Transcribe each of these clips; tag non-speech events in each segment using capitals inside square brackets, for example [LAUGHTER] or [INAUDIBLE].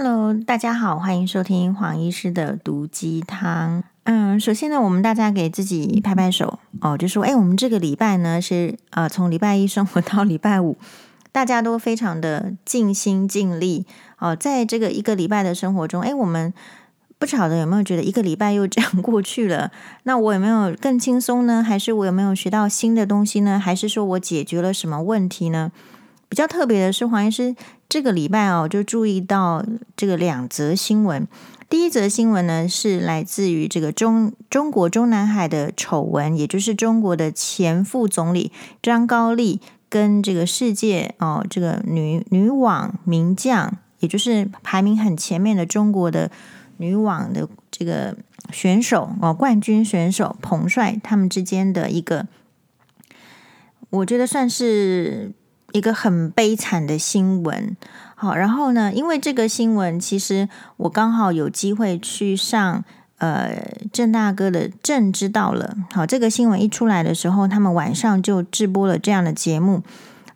Hello，大家好，欢迎收听黄医师的毒鸡汤。嗯，首先呢，我们大家给自己拍拍手哦，就说，哎，我们这个礼拜呢是呃，从礼拜一生活到礼拜五，[LAUGHS] 大家都非常的尽心尽力哦，在这个一个礼拜的生活中，哎，我们不晓得有没有觉得一个礼拜又这样过去了？[LAUGHS] 那我有没有更轻松呢？还是我有没有学到新的东西呢？还是说我解决了什么问题呢？比较特别的是，黄医师这个礼拜哦，就注意到这个两则新闻。第一则新闻呢，是来自于这个中中国中南海的丑闻，也就是中国的前副总理张高丽跟这个世界哦，这个女女网名将，也就是排名很前面的中国的女网的这个选手哦，冠军选手彭帅他们之间的一个，我觉得算是。一个很悲惨的新闻，好，然后呢，因为这个新闻，其实我刚好有机会去上呃郑大哥的《郑知道了》，好，这个新闻一出来的时候，他们晚上就直播了这样的节目，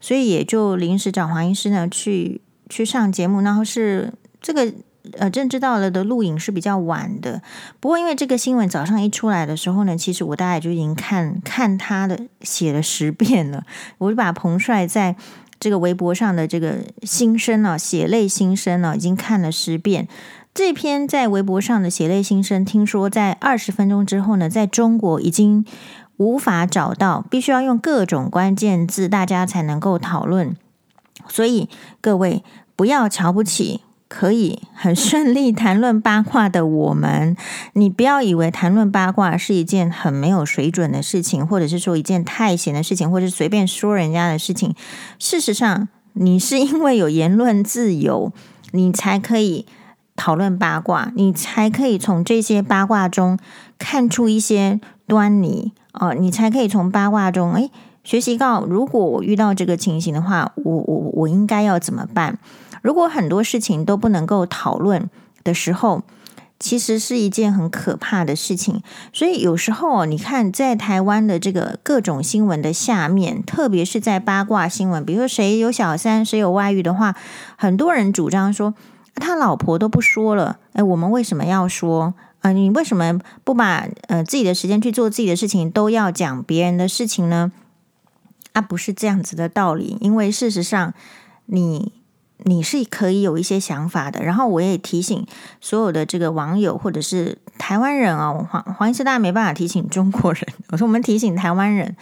所以也就临时找黄医师呢去去上节目，然后是这个。呃，政治到了的录影是比较晚的，不过因为这个新闻早上一出来的时候呢，其实我大概就已经看看他的写了十遍了，我就把彭帅在这个微博上的这个心声啊，血泪心声啊，已经看了十遍。这篇在微博上的血泪心声，听说在二十分钟之后呢，在中国已经无法找到，必须要用各种关键字，大家才能够讨论。所以各位不要瞧不起。可以很顺利谈论八卦的我们，你不要以为谈论八卦是一件很没有水准的事情，或者是说一件太闲的事情，或者是随便说人家的事情。事实上，你是因为有言论自由，你才可以讨论八卦，你才可以从这些八卦中看出一些端倪哦，你才可以从八卦中诶学习到，如果我遇到这个情形的话，我我我应该要怎么办？如果很多事情都不能够讨论的时候，其实是一件很可怕的事情。所以有时候你看，在台湾的这个各种新闻的下面，特别是在八卦新闻，比如说谁有小三、谁有外遇的话，很多人主张说他老婆都不说了，哎，我们为什么要说？啊、你为什么不把呃自己的时间去做自己的事情，都要讲别人的事情呢？啊，不是这样子的道理，因为事实上你。你是可以有一些想法的，然后我也提醒所有的这个网友或者是台湾人啊、哦，黄黄医师大家没办法提醒中国人，我说我们提醒台湾人，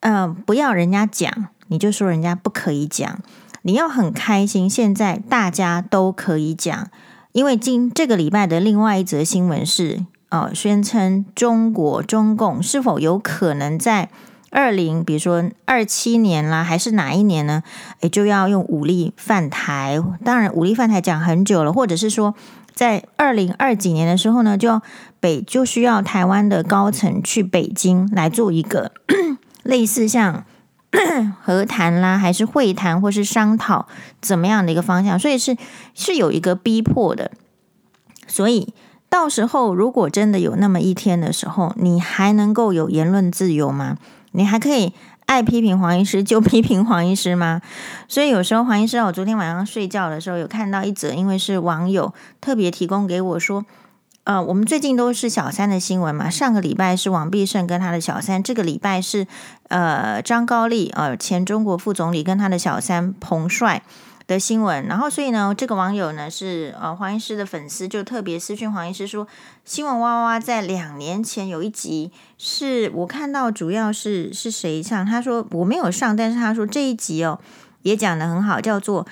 嗯、不要人家讲，你就说人家不可以讲，你要很开心，现在大家都可以讲，因为今这个礼拜的另外一则新闻是，哦、呃，宣称中国中共是否有可能在。二零，比如说二七年啦，还是哪一年呢？也就要用武力犯台。当然，武力犯台讲很久了，或者是说，在二零二几年的时候呢，就要北就需要台湾的高层去北京来做一个 [CLEARS THROAT] 类似像 [CLEARS THROAT] 和谈啦，还是会谈，或是商讨怎么样的一个方向。所以是是有一个逼迫的。所以到时候如果真的有那么一天的时候，你还能够有言论自由吗？你还可以爱批评黄医师就批评黄医师吗？[LAUGHS] 所以有时候黄医师，我昨天晚上睡觉的时候有看到一则，因为是网友特别提供给我说，呃，我们最近都是小三的新闻嘛。上个礼拜是王必胜跟他的小三，这个礼拜是呃张高丽，呃前中国副总理跟他的小三彭帅。的新闻，然后所以呢，这个网友呢是呃黄医师的粉丝，就特别私讯黄医师说，新闻哇哇哇在两年前有一集是我看到，主要是是谁上？他说我没有上，但是他说这一集哦也讲得很好，叫做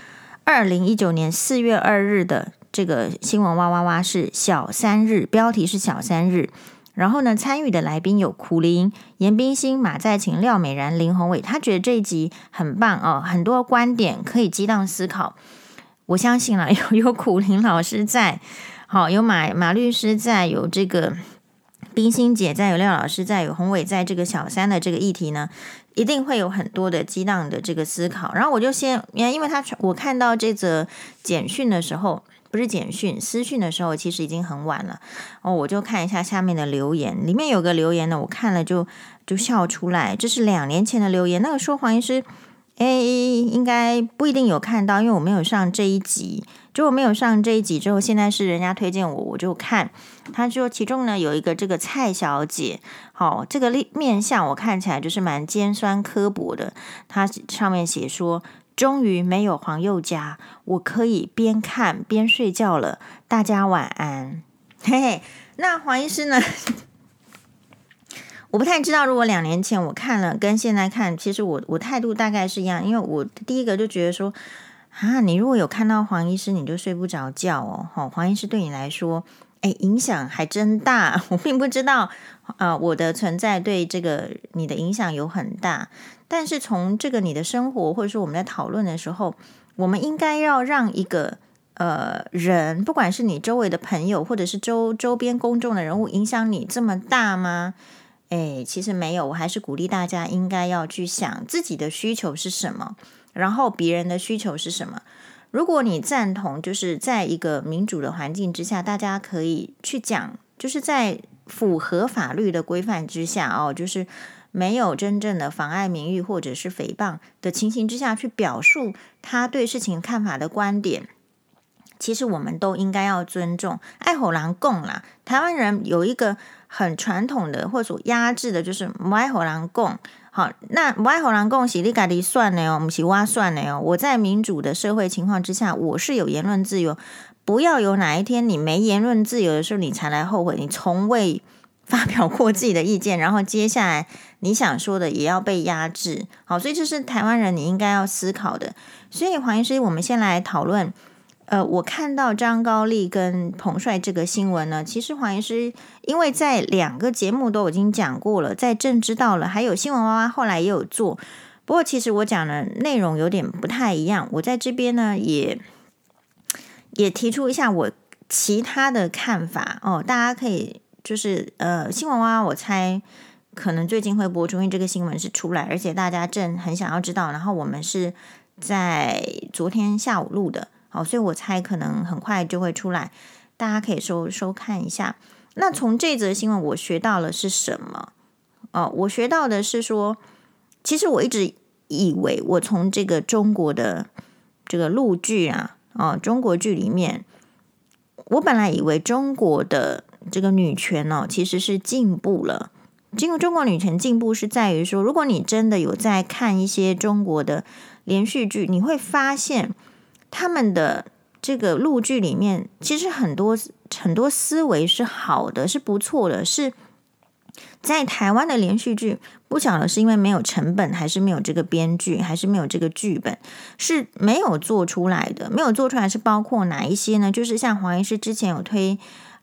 二零一九年四月二日的这个新闻哇哇哇是小三日，标题是小三日。然后呢，参与的来宾有苦苓、严冰心、马在勤、廖美然、林宏伟。他觉得这一集很棒哦，很多观点可以激荡思考。我相信了，[LAUGHS] 有有苦苓老师在，好，有马马律师在，有这个冰心姐在，有廖老师在，有宏伟在，这个小三的这个议题呢，一定会有很多的激荡的这个思考。然后我就先，因为他我看到这则简讯的时候。不是简讯，私讯的时候其实已经很晚了哦。我就看一下下面的留言，里面有个留言呢，我看了就就笑出来。这是两年前的留言，那个说黄医师诶，应该不一定有看到，因为我没有上这一集。就我没有上这一集之后，现在是人家推荐我，我就看。他说其中呢有一个这个蔡小姐，好、哦，这个面相我看起来就是蛮尖酸刻薄的。他上面写说，终于没有黄宥嘉，我可以边看边睡觉了。大家晚安。[LAUGHS] 嘿嘿，那黄医师呢？[LAUGHS] 我不太知道，如果两年前我看了跟现在看，其实我我态度大概是一样，因为我第一个就觉得说。啊，你如果有看到黄医师，你就睡不着觉哦。好，黄医师对你来说，哎，影响还真大。[LAUGHS] 我并不知道，呃，我的存在对这个你的影响有很大。但是从这个你的生活，或者说我们在讨论的时候，我们应该要让一个呃人，不管是你周围的朋友，或者是周周边公众的人物，影响你这么大吗？哎，其实没有。我还是鼓励大家应该要去想自己的需求是什么。然后别人的需求是什么？如果你赞同，就是在一个民主的环境之下，大家可以去讲，就是在符合法律的规范之下哦，就是没有真正的妨碍名誉或者是诽谤的情形之下去表述他对事情看法的观点。其实我们都应该要尊重。爱吼狼共啦，台湾人有一个很传统的或者压制的，就是不爱吼狼共。好，那我爱和狼共喜，你家里算的哦，不是我算的哦。我在民主的社会情况之下，我是有言论自由。不要有哪一天你没言论自由的时候，你才来后悔，你从未发表过自己的意见，然后接下来你想说的也要被压制。好，所以这是台湾人你应该要思考的。所以黄医师，我们先来讨论。呃，我看到张高丽跟彭帅这个新闻呢，其实黄医师因为在两个节目都已经讲过了，在正知道了，还有新闻娃娃后来也有做，不过其实我讲的内容有点不太一样，我在这边呢也也提出一下我其他的看法哦，大家可以就是呃新闻娃娃，我猜可能最近会播出，因为这个新闻是出来，而且大家正很想要知道，然后我们是在昨天下午录的。好，所以我猜可能很快就会出来，大家可以收收看一下。那从这则新闻我学到了是什么？哦，我学到的是说，其实我一直以为我从这个中国的这个陆剧啊，哦，中国剧里面，我本来以为中国的这个女权哦，其实是进步了。这个中国女权进步是在于说，如果你真的有在看一些中国的连续剧，你会发现。他们的这个陆剧里面，其实很多很多思维是好的，是不错的。是在台湾的连续剧，不晓得是因为没有成本，还是没有这个编剧，还是没有这个剧本，是没有做出来的。没有做出来是包括哪一些呢？就是像黄医师之前有推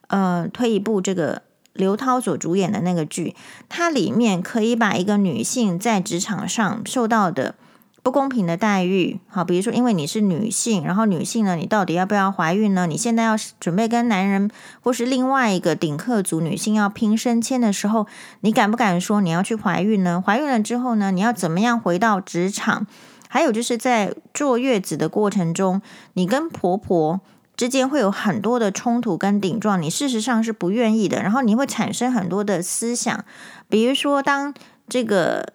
呃推一部这个刘涛所主演的那个剧，它里面可以把一个女性在职场上受到的。不公平的待遇，好，比如说，因为你是女性，然后女性呢，你到底要不要怀孕呢？你现在要准备跟男人或是另外一个顶客族女性要拼升迁的时候，你敢不敢说你要去怀孕呢？怀孕了之后呢，你要怎么样回到职场？还有就是在坐月子的过程中，你跟婆婆之间会有很多的冲突跟顶撞，你事实上是不愿意的，然后你会产生很多的思想，比如说当这个。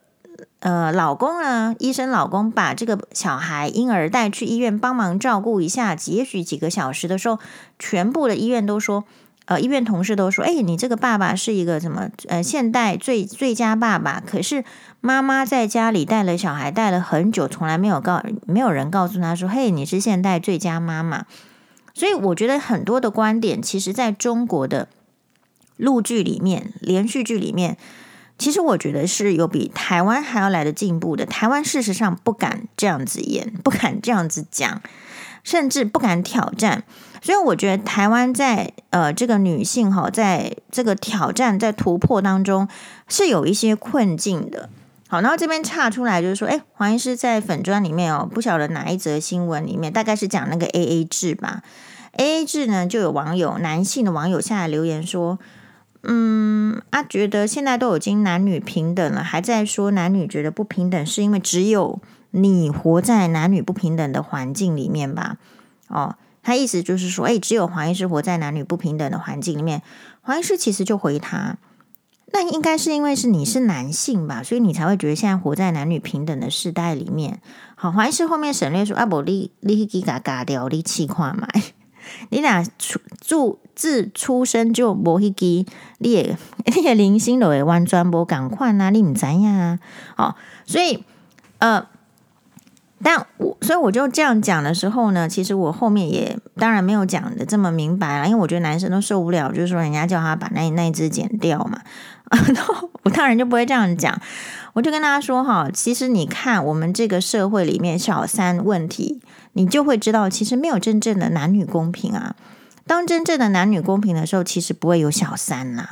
呃，老公呢？医生老公把这个小孩婴儿带去医院帮忙照顾一下，也许几个小时的时候，全部的医院都说，呃，医院同事都说，哎，你这个爸爸是一个什么？呃，现代最最佳爸爸。可是妈妈在家里带了小孩带了很久，从来没有告，没有人告诉他说，嘿，你是现代最佳妈妈。所以我觉得很多的观点，其实在中国的陆剧里面、连续剧里面。其实我觉得是有比台湾还要来的进步的。台湾事实上不敢这样子演，不敢这样子讲，甚至不敢挑战。所以我觉得台湾在呃这个女性哈，在这个挑战在突破当中是有一些困境的。好，然后这边岔出来就是说，哎，黄医师在粉专里面哦，不晓得哪一则新闻里面，大概是讲那个 AA 制吧。AA 制呢，就有网友男性的网友下来留言说。嗯，啊，觉得现在都已经男女平等了，还在说男女觉得不平等，是因为只有你活在男女不平等的环境里面吧？哦，他意思就是说，哎，只有黄医师活在男女不平等的环境里面。黄医师其实就回他，那应该是因为是你是男性吧，所以你才会觉得现在活在男女平等的时代里面。好，怀疑是后面省略说啊不，你你给嘎嘎掉，你气话嘛？你俩出住自出生就无迄支，你也 [LAUGHS] 你也零星都会完全无共款啊，你唔知呀？哦，所以呃。但我所以我就这样讲的时候呢，其实我后面也当然没有讲的这么明白了，因为我觉得男生都受不了，就是说人家叫他把那那一只剪掉嘛，[LAUGHS] 我当然就不会这样讲，我就跟大家说哈，其实你看我们这个社会里面小三问题，你就会知道其实没有真正的男女公平啊。当真正的男女公平的时候，其实不会有小三呐、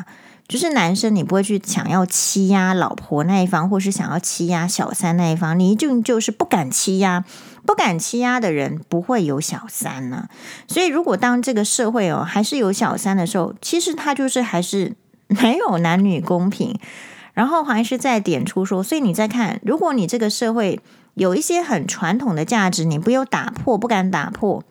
就是男生，你不会去想要欺压老婆那一方，或是想要欺压小三那一方，你就就是不敢欺压，不敢欺压的人不会有小三呢、所以，如果当这个社会哦还是有小三的时候，其实他就是还是没有男女公平。然后还是在点出说，所以你再看，如果你这个社会有一些很传统的价值，你不要打破，不敢打破。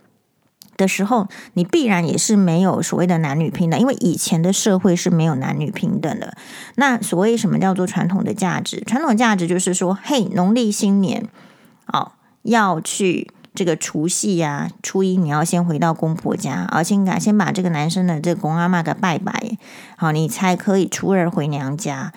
的时候，你必然也是没有所谓的男女平等，因为以前的社会是没有男女平等的。那所谓什么叫做传统的价值？传统价值就是说，嘿，农历新年哦，要去这个除夕呀、初一你要先回到公婆家，而且先先把这个男生的这个公阿妈给拜拜，好，你才可以初二回娘家。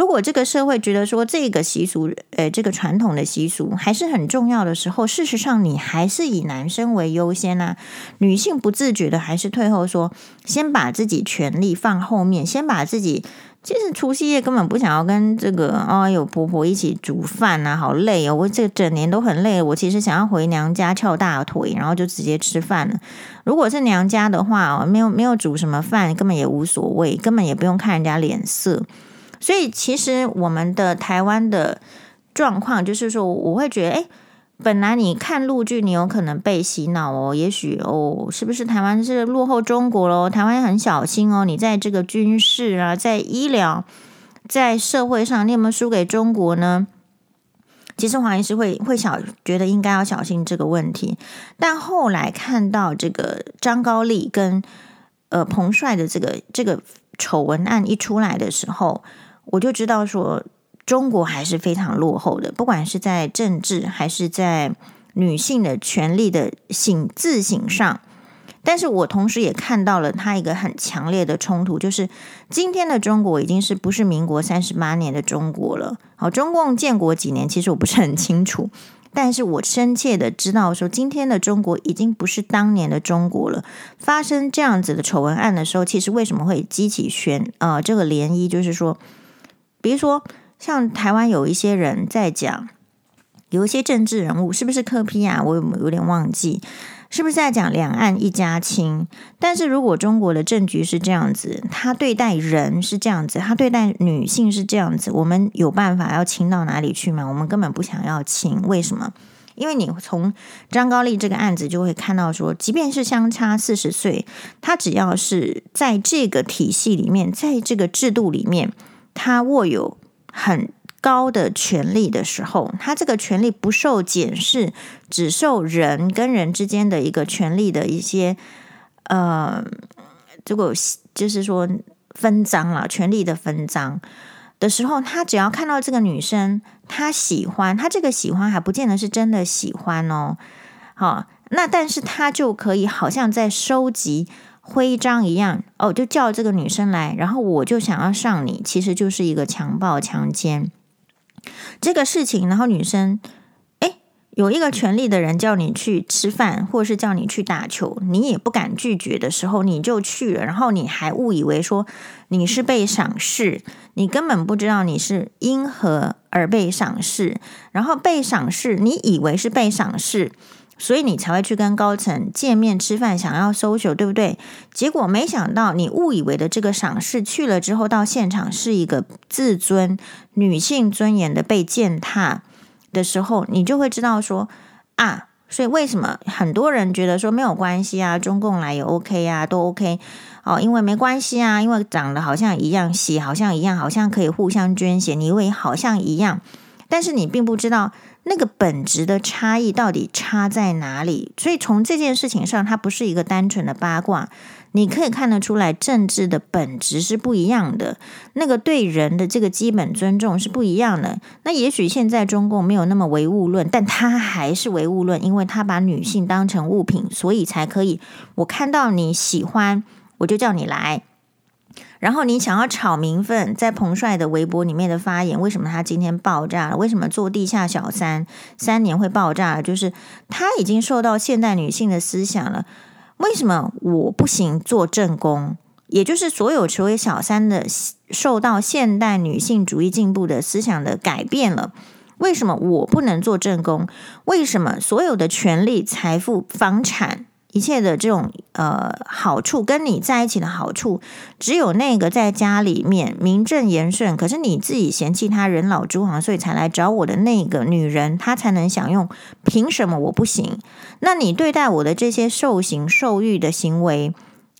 如果这个社会觉得说这个习俗，呃，这个传统的习俗还是很重要的时候，事实上你还是以男生为优先呐、啊，女性不自觉的还是退后说，说先把自己权利放后面，先把自己其实除夕夜根本不想要跟这个哦，有婆婆一起煮饭啊，好累哦，我这整年都很累，我其实想要回娘家翘大腿，然后就直接吃饭了。如果是娘家的话哦，没有没有煮什么饭，根本也无所谓，根本也不用看人家脸色。所以，其实我们的台湾的状况就是说，我会觉得，哎，本来你看陆剧，你有可能被洗脑哦，也许哦，是不是台湾是落后中国咯？台湾很小心哦，你在这个军事啊，在医疗，在社会上，你有没有输给中国呢？其实黄医师会会小觉得应该要小心这个问题，但后来看到这个张高丽跟呃彭帅的这个这个丑闻案一出来的时候。我就知道说，中国还是非常落后的，不管是在政治还是在女性的权利的省自省上。但是我同时也看到了他一个很强烈的冲突，就是今天的中国已经是不是民国三十八年的中国了？好，中共建国几年，其实我不是很清楚，但是我深切的知道说，今天的中国已经不是当年的中国了。发生这样子的丑闻案的时候，其实为什么会激起旋呃这个涟漪？就是说。比如说，像台湾有一些人在讲，有一些政治人物是不是柯 P 啊？我有有点忘记，是不是在讲两岸一家亲？但是如果中国的政局是这样子，他对待人是这样子，他对待女性是这样子，我们有办法要亲到哪里去吗？我们根本不想要亲，为什么？因为你从张高丽这个案子就会看到说，即便是相差四十岁，他只要是在这个体系里面，在这个制度里面。他握有很高的权力的时候，他这个权力不受检视，只受人跟人之间的一个权力的一些呃，这个就是说分赃了，权力的分赃的时候，他只要看到这个女生，他喜欢，他这个喜欢还不见得是真的喜欢哦。好，那但是他就可以好像在收集。徽章一样哦，就叫这个女生来，然后我就想要上你，其实就是一个强暴强奸这个事情。然后女生，诶，有一个权力的人叫你去吃饭，或是叫你去打球，你也不敢拒绝的时候，你就去了。然后你还误以为说你是被赏识，你根本不知道你是因何而被赏识。然后被赏识，你以为是被赏识。所以你才会去跟高层见面吃饭，想要 social，对不对？结果没想到你误以为的这个赏识去了之后，到现场是一个自尊、女性尊严的被践踏的时候，你就会知道说啊，所以为什么很多人觉得说没有关系啊，中共来也 OK 啊，都 OK 哦，因为没关系啊，因为长得好像一样，血好像一样，好像可以互相捐血，你以为好像一样，但是你并不知道。那个本质的差异到底差在哪里？所以从这件事情上，它不是一个单纯的八卦。你可以看得出来，政治的本质是不一样的，那个对人的这个基本尊重是不一样的。那也许现在中共没有那么唯物论，但他还是唯物论，因为他把女性当成物品，所以才可以。我看到你喜欢，我就叫你来。然后你想要炒民愤，在彭帅的微博里面的发言，为什么他今天爆炸了？为什么做地下小三三年会爆炸？就是他已经受到现代女性的思想了。为什么我不行做正宫？也就是所有成为小三的，受到现代女性主义进步的思想的改变了。为什么我不能做正宫？为什么所有的权利、财富、房产？一切的这种呃好处，跟你在一起的好处，只有那个在家里面名正言顺，可是你自己嫌弃他人老珠黄，所以才来找我的那个女人，她才能享用。凭什么我不行？那你对待我的这些受刑受欲的行为，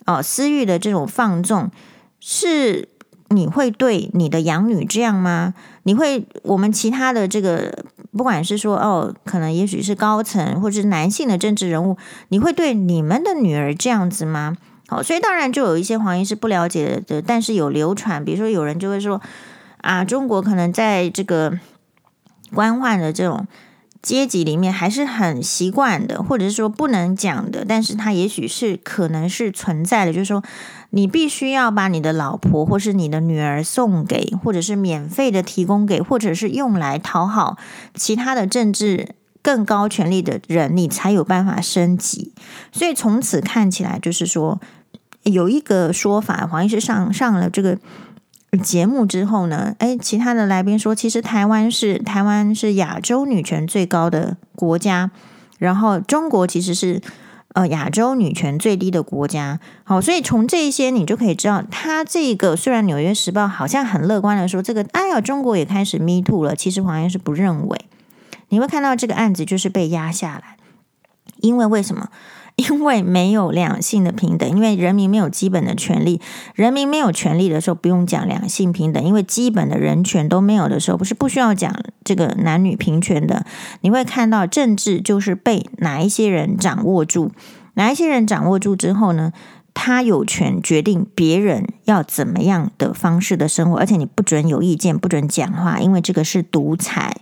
哦、私欲的这种放纵，是你会对你的养女这样吗？你会我们其他的这个？不管是说哦，可能也许是高层或者是男性的政治人物，你会对你们的女儿这样子吗？好，所以当然就有一些黄医师不了解的，但是有流传，比如说有人就会说啊，中国可能在这个官宦的这种。阶级里面还是很习惯的，或者是说不能讲的，但是它也许是可能是存在的，就是说你必须要把你的老婆或是你的女儿送给，或者是免费的提供给，或者是用来讨好其他的政治更高权力的人，你才有办法升级。所以从此看起来，就是说有一个说法，黄医师上上了这个。节目之后呢，诶，其他的来宾说，其实台湾是台湾是亚洲女权最高的国家，然后中国其实是呃亚洲女权最低的国家。好，所以从这一些你就可以知道，他这个虽然《纽约时报》好像很乐观的说，这个哎呀，中国也开始 Me Too 了，其实黄医师不认为。你会看到这个案子就是被压下来，因为为什么？因为没有两性的平等，因为人民没有基本的权利，人民没有权利的时候，不用讲两性平等，因为基本的人权都没有的时候，不是不需要讲这个男女平权的。你会看到政治就是被哪一些人掌握住，哪一些人掌握住之后呢，他有权决定别人要怎么样的方式的生活，而且你不准有意见，不准讲话，因为这个是独裁。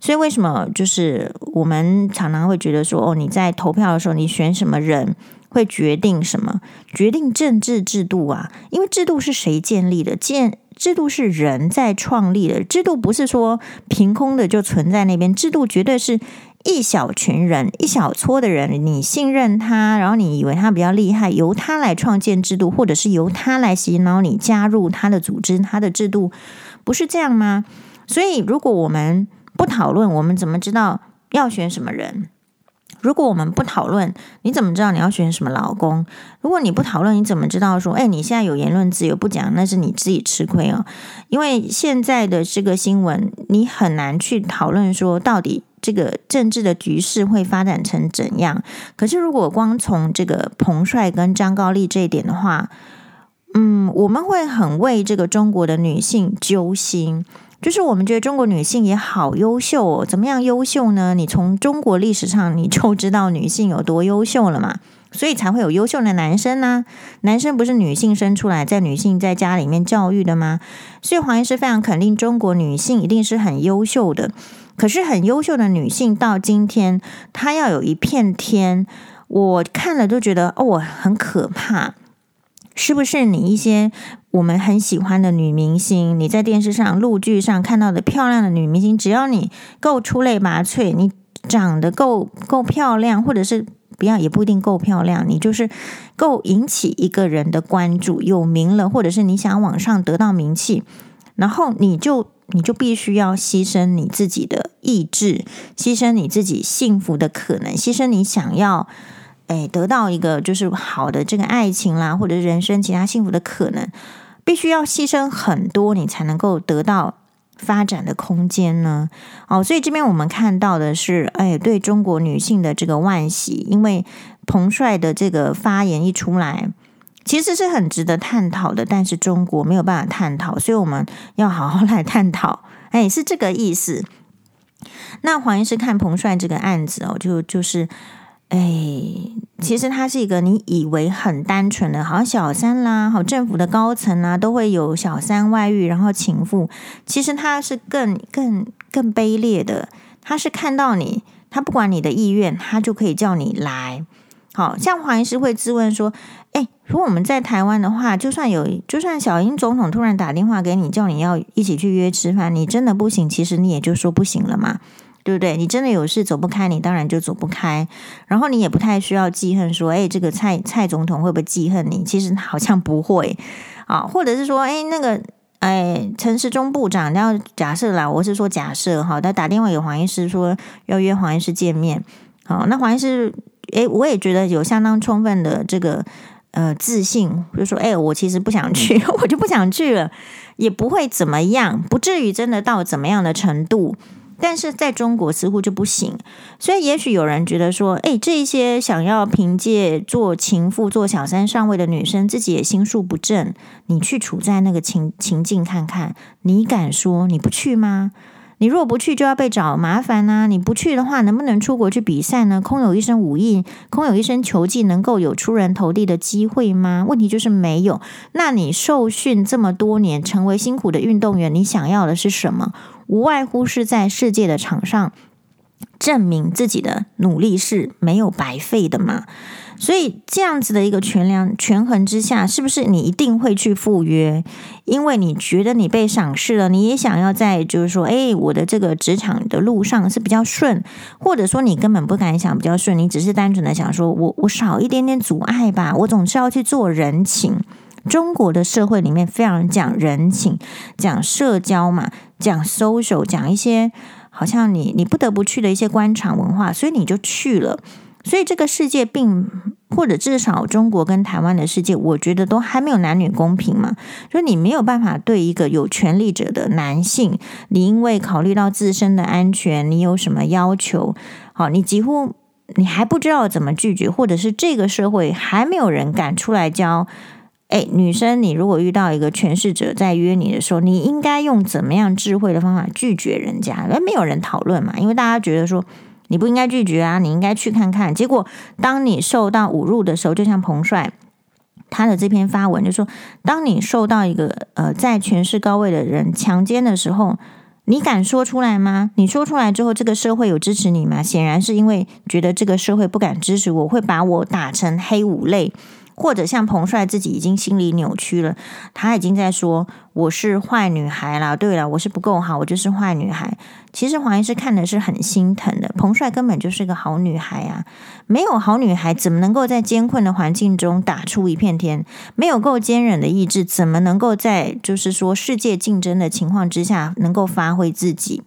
所以，为什么就是我们常常会觉得说，哦，你在投票的时候，你选什么人会决定什么？决定政治制度啊？因为制度是谁建立的？建制度是人在创立的，制度不是说凭空的就存在那边，制度绝对是一小群人、一小撮的人，你信任他，然后你以为他比较厉害，由他来创建制度，或者是由他来洗脑你加入他的组织、他的制度，不是这样吗？所以，如果我们不讨论，我们怎么知道要选什么人？如果我们不讨论，你怎么知道你要选什么老公？如果你不讨论，你怎么知道说，哎，你现在有言论自由，不讲那是你自己吃亏哦。因为现在的这个新闻，你很难去讨论说，到底这个政治的局势会发展成怎样。可是，如果光从这个彭帅跟张高丽这一点的话，嗯，我们会很为这个中国的女性揪心。就是我们觉得中国女性也好优秀哦，怎么样优秀呢？你从中国历史上你就知道女性有多优秀了嘛，[LAUGHS] 所以才会有优秀的男生呢。男生不是女性生出来，在女性在家里面教育的吗？所以黄医师非常肯定，中国女性一定是很优秀的。可是很优秀的女性到今天，她要有一片天，我看了都觉得哦，很可怕。是不是你一些我们很喜欢的女明星，你在电视上、陆剧上看到的漂亮的女明星，只要你够出类拔萃，你长得够够漂亮，或者是不要也不一定够漂亮，你就是够引起一个人的关注，有名了，或者是你想往上得到名气，然后你就你就必须要牺牲你自己的意志，牺牲你自己幸福的可能，牺牲你想要。哎，得到一个就是好的这个爱情啦，或者人生其他幸福的可能，必须要牺牲很多，你才能够得到发展的空间呢。哦，所以这边我们看到的是，哎，对中国女性的这个惋惜，因为彭帅的这个发言一出来，其实是很值得探讨的，但是中国没有办法探讨，所以我们要好好来探讨。哎，是这个意思。那黄医师看彭帅这个案子哦，就就是。哎，其实他是一个你以为很单纯的，好像小三啦，好政府的高层啊，都会有小三外遇，然后情妇。其实他是更更更卑劣的，他是看到你，他不管你的意愿，他就可以叫你来。好像黄医师会质问说：“哎，如果我们在台湾的话，就算有，就算小英总统突然打电话给你，叫你要一起去约吃饭，你真的不行，其实你也就说不行了嘛。”对不对？你真的有事走不开，你当然就走不开。然后你也不太需要记恨，说，哎，这个蔡蔡总统会不会记恨你？其实好像不会啊。或者是说，哎，那个，哎，陈时中部长，要假设啦，我是说假设哈，他打电话给黄医师说要约黄医师见面。好，那黄医师，哎，我也觉得有相当充分的这个呃自信，就说，哎，我其实不想去，[LAUGHS] 我就不想去了，也不会怎么样，不至于真的到怎么样的程度。但是在中国似乎就不行，所以也许有人觉得说，哎，这些想要凭借做情妇、做小三上位的女生，自己也心术不正。你去处在那个情情境看看，你敢说你不去吗？你若不去，就要被找麻烦呐、啊！你不去的话，能不能出国去比赛呢？空有一身武艺，空有一身球技，能够有出人头地的机会吗？问题就是没有。那你受训这么多年，成为辛苦的运动员，你想要的是什么？无外乎是在世界的场上证明自己的努力是没有白费的嘛。所以这样子的一个权量权衡之下，是不是你一定会去赴约？因为你觉得你被赏识了，你也想要在就是说，哎，我的这个职场的路上是比较顺，或者说你根本不敢想比较顺，你只是单纯的想说我我少一点点阻碍吧，我总是要去做人情。中国的社会里面非常讲人情，讲社交嘛，讲 social，讲一些好像你你不得不去的一些官场文化，所以你就去了。所以这个世界并或者至少中国跟台湾的世界，我觉得都还没有男女公平嘛。所以你没有办法对一个有权力者的男性，你因为考虑到自身的安全，你有什么要求？好，你几乎你还不知道怎么拒绝，或者是这个社会还没有人敢出来教。哎，女生，你如果遇到一个权势者在约你的时候，你应该用怎么样智慧的方法拒绝人家？而没有人讨论嘛，因为大家觉得说你不应该拒绝啊，你应该去看看。结果，当你受到侮辱的时候，就像彭帅他的这篇发文就说，当你受到一个呃在权势高位的人强奸的时候，你敢说出来吗？你说出来之后，这个社会有支持你吗？显然是因为觉得这个社会不敢支持我，会把我打成黑五类。或者像彭帅自己已经心理扭曲了，他已经在说我是坏女孩啦。对了，我是不够好，我就是坏女孩。其实黄医师看的是很心疼的，彭帅根本就是个好女孩啊！没有好女孩怎么能够在艰困的环境中打出一片天？没有够坚韧的意志，怎么能够在就是说世界竞争的情况之下能够发挥自己？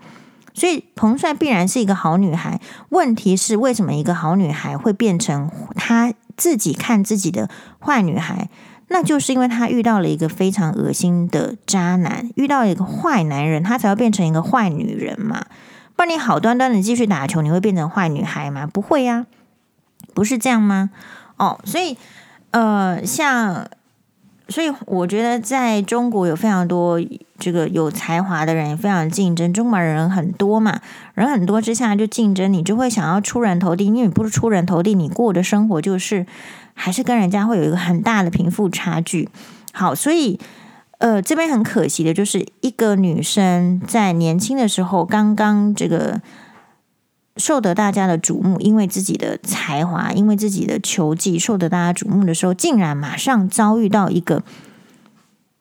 所以彭帅必然是一个好女孩。问题是为什么一个好女孩会变成她？自己看自己的坏女孩，那就是因为她遇到了一个非常恶心的渣男，遇到一个坏男人，她才会变成一个坏女人嘛。不然你好端端的继续打球，你会变成坏女孩吗？不会呀，不是这样吗？哦，所以呃，像。所以我觉得，在中国有非常多这个有才华的人，非常竞争。中国人很多嘛，人很多之下就竞争，你就会想要出人头地。因为你不是出人头地，你过的生活就是还是跟人家会有一个很大的贫富差距。好，所以呃，这边很可惜的就是一个女生在年轻的时候，刚刚这个。受得大家的瞩目，因为自己的才华，因为自己的球技，受得大家瞩目的时候，竟然马上遭遇到一个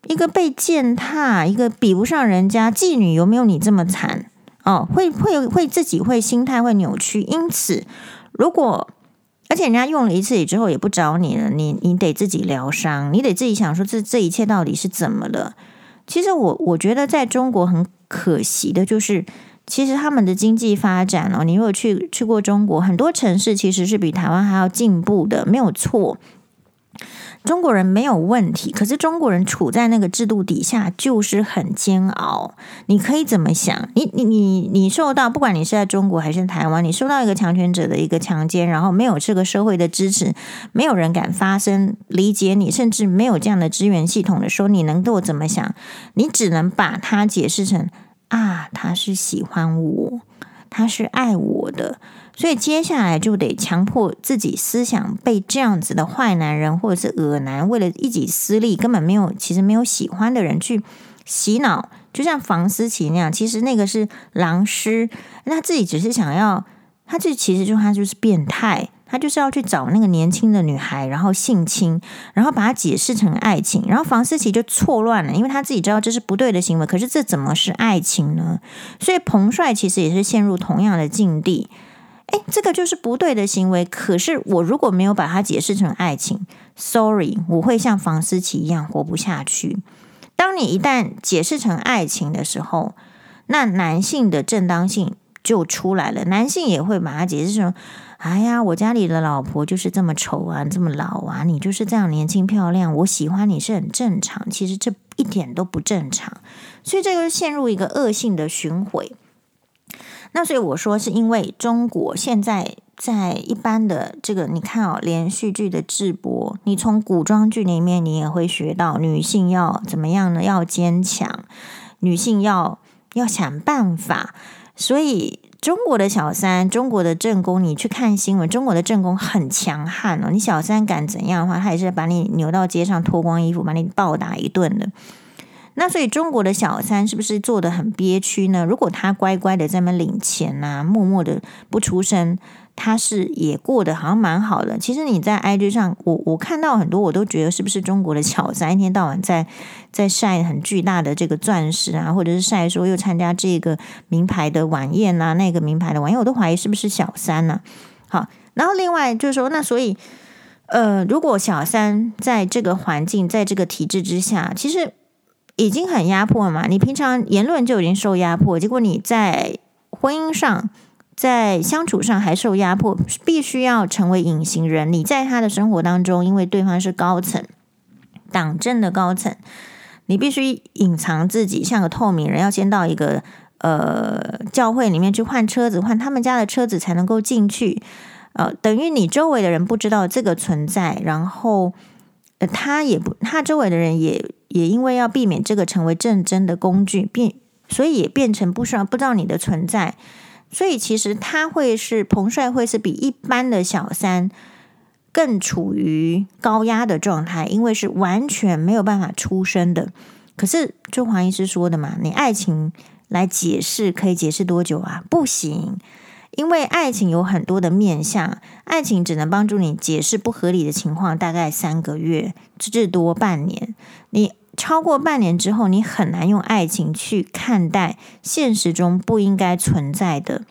一个被践踏，一个比不上人家妓女，有没有你这么惨？哦，会会会自己会心态会扭曲。因此，如果而且人家用了一次之后也不找你了，你你得自己疗伤，你得自己想说这这一切到底是怎么了？其实我我觉得在中国很可惜的就是。其实他们的经济发展哦，你如果去去过中国，很多城市其实是比台湾还要进步的，没有错。中国人没有问题，可是中国人处在那个制度底下就是很煎熬。你可以怎么想？你你你你受到，不管你是在中国还是台湾，你受到一个强权者的一个强奸，然后没有这个社会的支持，没有人敢发声理解你，甚至没有这样的支援系统的时候，你能够怎么想？你只能把它解释成。啊，他是喜欢我，他是爱我的，所以接下来就得强迫自己思想被这样子的坏男人或者是恶男，为了一己私利，根本没有其实没有喜欢的人去洗脑，就像房思琪那样，其实那个是狼师，他自己只是想要，他这其实就他就是变态。他就是要去找那个年轻的女孩，然后性侵，然后把它解释成爱情，然后房思琪就错乱了，因为他自己知道这是不对的行为，可是这怎么是爱情呢？所以彭帅其实也是陷入同样的境地。诶，这个就是不对的行为，可是我如果没有把它解释成爱情，sorry，我会像房思琪一样活不下去。当你一旦解释成爱情的时候，那男性的正当性就出来了，男性也会把它解释成。哎呀，我家里的老婆就是这么丑啊，这么老啊，你就是这样年轻漂亮，我喜欢你是很正常。其实这一点都不正常，所以这个陷入一个恶性的循环。那所以我说，是因为中国现在在一般的这个，你看哦，连续剧的制播，你从古装剧里面你也会学到，女性要怎么样呢？要坚强，女性要要想办法，所以。中国的小三，中国的正宫，你去看新闻，中国的正宫很强悍哦。你小三敢怎样的话，他也是把你扭到街上脱光衣服，把你暴打一顿的。那所以中国的小三是不是做的很憋屈呢？如果他乖乖的在那领钱啊，默默的不出声。他是也过得好像蛮好的。其实你在 IG 上，我我看到很多，我都觉得是不是中国的小三一天到晚在在晒很巨大的这个钻石啊，或者是晒说又参加这个名牌的晚宴啊，那个名牌的晚宴，我都怀疑是不是小三呢？好，然后另外就是说，那所以呃，如果小三在这个环境，在这个体制之下，其实已经很压迫嘛。你平常言论就已经受压迫，结果你在婚姻上。在相处上还受压迫，必须要成为隐形人。你在他的生活当中，因为对方是高层，党政的高层，你必须隐藏自己，像个透明人。要先到一个呃教会里面去换车子，换他们家的车子才能够进去。呃，等于你周围的人不知道这个存在，然后呃他也不，他周围的人也也因为要避免这个成为战争的工具，变所以也变成不需要不知道你的存在。所以其实他会是彭帅，会是比一般的小三更处于高压的状态，因为是完全没有办法出声的。可是就黄医师说的嘛，你爱情来解释可以解释多久啊？不行，因为爱情有很多的面向，爱情只能帮助你解释不合理的情况，大概三个月，至多半年。你。超过半年之后，你很难用爱情去看待现实中不应该存在的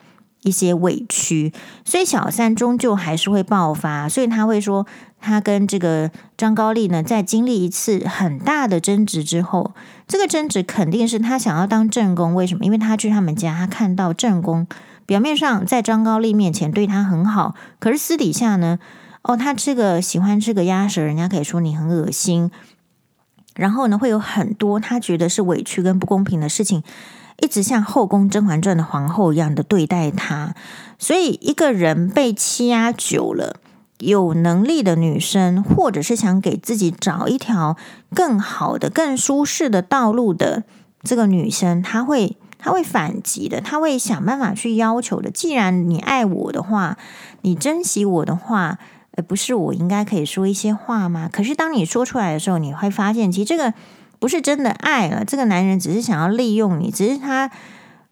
一些委屈，所以小三终究还是会爆发。所以他会说，他跟这个张高丽呢，在经历一次很大的争执之后，这个争执肯定是他想要当正宫。为什么？因为他去他们家，他看到正宫表面上在张高丽面前对他很好，可是私底下呢，哦，他吃个喜欢吃个鸭舌，人家可以说你很恶心。然后呢，会有很多他觉得是委屈跟不公平的事情，一直像后宫《甄嬛传》的皇后一样的对待他。所以，一个人被欺压久了，有能力的女生，或者是想给自己找一条更好的、更舒适的道路的这个女生，她会她会反击的，她会想办法去要求的。既然你爱我的话，你珍惜我的话。不是我应该可以说一些话吗？可是当你说出来的时候，你会发现，其实这个不是真的爱了。这个男人只是想要利用你，只是他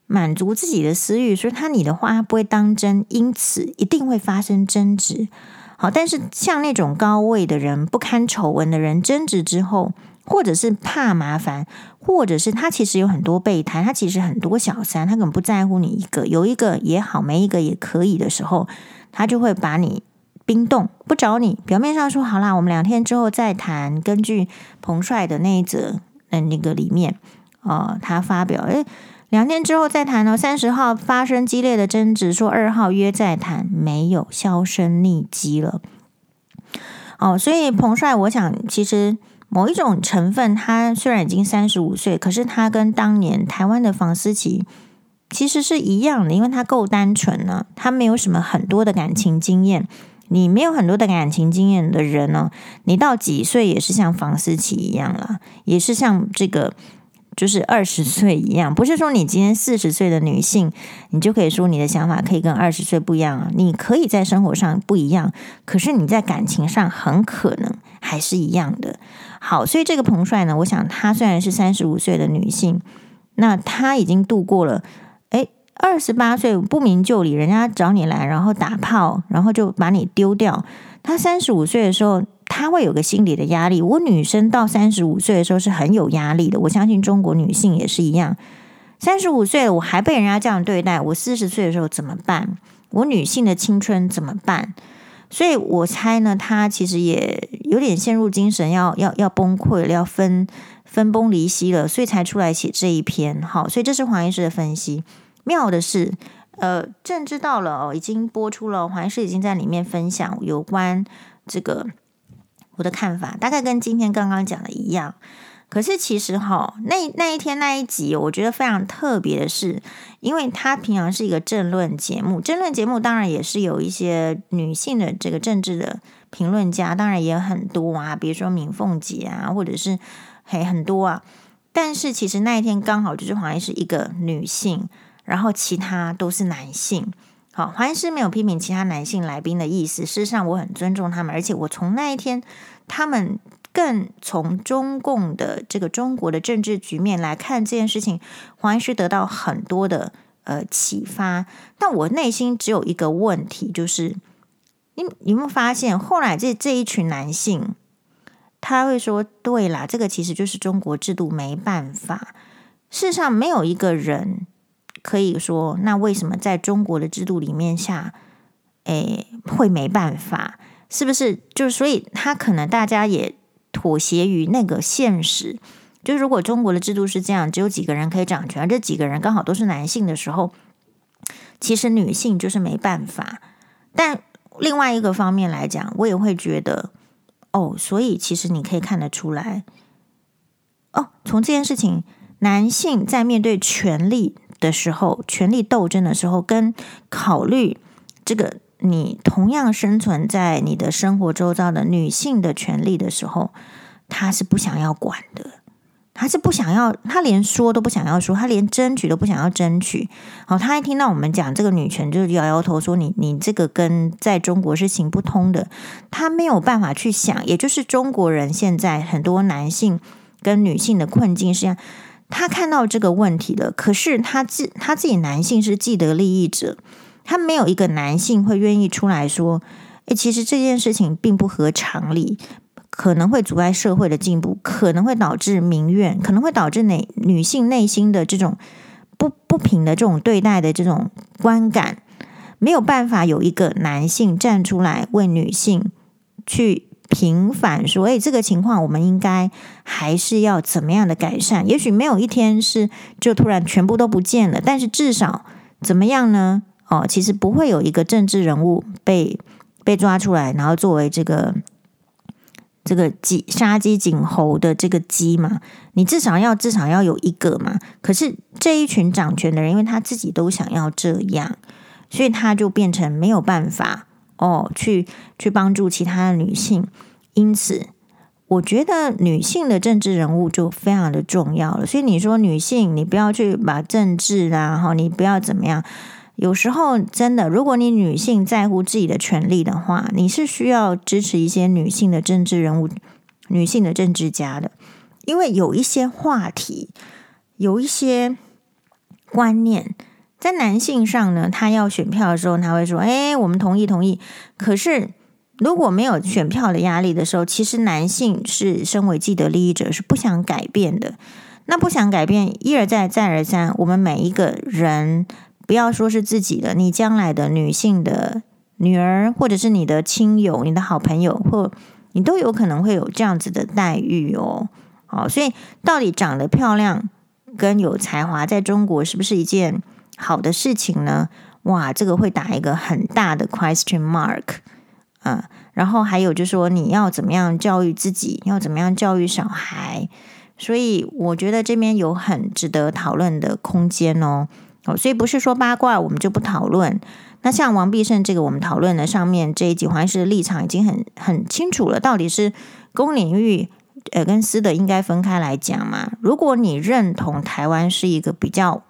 满足自己的私欲，所以他你的话他不会当真，因此一定会发生争执。好，但是像那种高位的人、不堪丑闻的人，争执之后，或者是怕麻烦，或者是他其实有很多备胎，他其实很多小三，他根本不在乎你一个，有一个也好，没一个也可以的时候，他就会把你。冰冻不找你，表面上说好啦，我们两天之后再谈。根据彭帅的那一则，那，那个里面，呃，他发表，诶，两天之后再谈哦。三十号发生激烈的争执，说二号约再谈，没有销声匿迹了。哦，所以彭帅，我想其实某一种成分，他虽然已经三十五岁，可是他跟当年台湾的房思琪其实是一样的，因为他够单纯呢，他没有什么很多的感情经验。你没有很多的感情经验的人呢，你到几岁也是像房思琪一样了，也是像这个就是二十岁一样，不是说你今天四十岁的女性，你就可以说你的想法可以跟二十岁不一样啊。你可以在生活上不一样，可是你在感情上很可能还是一样的。好，所以这个彭帅呢，我想他虽然是三十五岁的女性，那他已经度过了，二十八岁不明就里，人家找你来，然后打炮，然后就把你丢掉。他三十五岁的时候。他会有个心理的压力。我女生到三十五岁的时候是很有压力的，我相信中国女性也是一样。三十五岁了，我还被人家这样对待，我四十岁的时候怎么办？我女性的青春怎么办？所以我猜呢，他其实也有点陷入精神要要要崩溃了，要分分崩离析了，所以才出来写这一篇。好，所以这是黄医师的分析。妙的是，呃，政治到了哦，已经播出了，黄医师已经在里面分享有关这个。我的看法大概跟今天刚刚讲的一样，可是其实哈，那那一天那一集，我觉得非常特别的是，因为他平常是一个政论节目，政论节目当然也是有一些女性的这个政治的评论家，当然也很多啊，比如说敏凤姐啊，或者是嘿很多啊，但是其实那一天刚好就是黄医师一个女性，然后其他都是男性。好，黄医师没有批评其他男性来宾的意思。事实上，我很尊重他们，而且我从那一天，他们更从中共的这个中国的政治局面来看这件事情，黄医师得到很多的呃启发。但我内心只有一个问题，就是你你有没有发现，后来这这一群男性，他会说：“对啦，这个其实就是中国制度，没办法。”事实上，没有一个人。可以说，那为什么在中国的制度里面下，诶，会没办法？是不是？就是所以，他可能大家也妥协于那个现实。就如果中国的制度是这样，只有几个人可以掌权，而这几个人刚好都是男性的时候，其实女性就是没办法。但另外一个方面来讲，我也会觉得，哦，所以其实你可以看得出来，哦，从这件事情，男性在面对权力。的时候，权力斗争的时候，跟考虑这个你同样生存在你的生活周遭的女性的权利的时候，他是不想要管的，他是不想要，他连说都不想要说，他连争取都不想要争取。好，他一听到我们讲这个女权，就摇摇头说：“你你这个跟在中国是行不通的。”他没有办法去想，也就是中国人现在很多男性跟女性的困境是这样。他看到这个问题了，可是他自他自己男性是既得利益者，他没有一个男性会愿意出来说：“诶，其实这件事情并不合常理，可能会阻碍社会的进步，可能会导致民怨，可能会导致哪女性内心的这种不不平的这种对待的这种观感，没有办法有一个男性站出来为女性去。”平反说：“诶，这个情况我们应该还是要怎么样的改善？也许没有一天是就突然全部都不见了，但是至少怎么样呢？哦，其实不会有一个政治人物被被抓出来，然后作为这个这个鸡杀鸡儆猴的这个鸡嘛。你至少要至少要有一个嘛。可是这一群掌权的人，因为他自己都想要这样，所以他就变成没有办法。”哦，去去帮助其他的女性，因此我觉得女性的政治人物就非常的重要了。所以你说女性，你不要去把政治啊，哈，你不要怎么样。有时候真的，如果你女性在乎自己的权利的话，你是需要支持一些女性的政治人物、女性的政治家的，因为有一些话题，有一些观念。在男性上呢，他要选票的时候，他会说：“哎，我们同意，同意。”可是如果没有选票的压力的时候，其实男性是身为既得利益者，是不想改变的。那不想改变，一而再，再而三，我们每一个人，不要说是自己的，你将来的女性的女儿，或者是你的亲友、你的好朋友，或你都有可能会有这样子的待遇哦。好，所以到底长得漂亮跟有才华，在中国是不是一件好的事情呢？哇，这个会打一个很大的 question mark 啊。然后还有就是说，你要怎么样教育自己，要怎么样教育小孩？所以我觉得这边有很值得讨论的空间哦。哦，所以不是说八卦我们就不讨论。那像王必胜这个，我们讨论的上面这一集，黄医师的立场已经很很清楚了，到底是公领域呃跟私的应该分开来讲嘛。如果你认同台湾是一个比较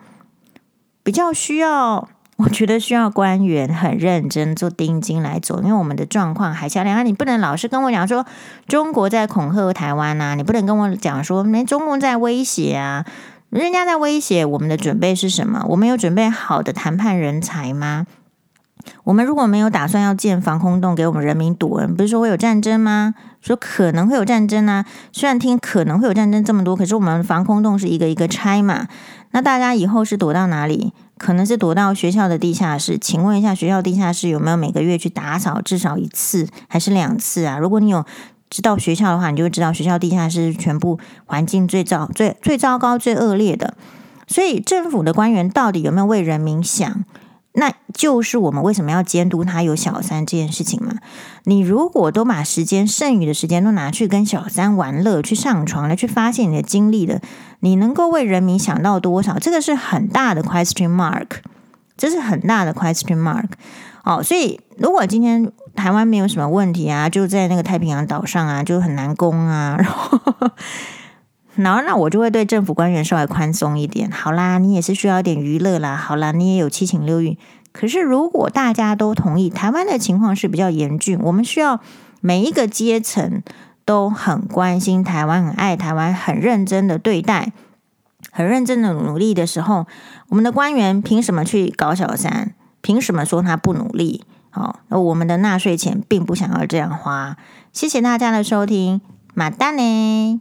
比较需要，我觉得需要官员很认真做盯紧来走，因为我们的状况海峡两，你不能老是跟我讲说中国在恐吓台湾啊，你不能跟我讲说没中共在威胁啊。人家在威胁我们的准备是什么？我们有准备好的谈判人才吗？我们如果没有打算要建防空洞给我们人民躲，不是说会有战争吗？说可能会有战争啊。虽然听可能会有战争这么多，可是我们防空洞是一个一个拆嘛。那大家以后是躲到哪里？可能是躲到学校的地下室。请问一下，学校地下室有没有每个月去打扫至少一次还是两次啊？如果你有。知道学校的话，你就会知道学校地下室全部环境最糟、最最糟糕、最恶劣的。所以政府的官员到底有没有为人民想？那就是我们为什么要监督他有小三这件事情嘛？你如果都把时间剩余的时间都拿去跟小三玩乐、去上床了、去发泄你的精力的，你能够为人民想到多少？这个是很大的 question mark，这是很大的 question mark。好，所以如果今天。台湾没有什么问题啊，就在那个太平洋岛上啊，就很难攻啊。然后，然后那我就会对政府官员稍微宽松一点。好啦，你也是需要一点娱乐啦。好啦，你也有七情六欲。可是如果大家都同意，台湾的情况是比较严峻，我们需要每一个阶层都很关心台湾，很爱台湾，很认真的对待，很认真的努力的时候，我们的官员凭什么去搞小三？凭什么说他不努力？好，那我们的纳税钱并不想要这样花。谢谢大家的收听，马丹呢。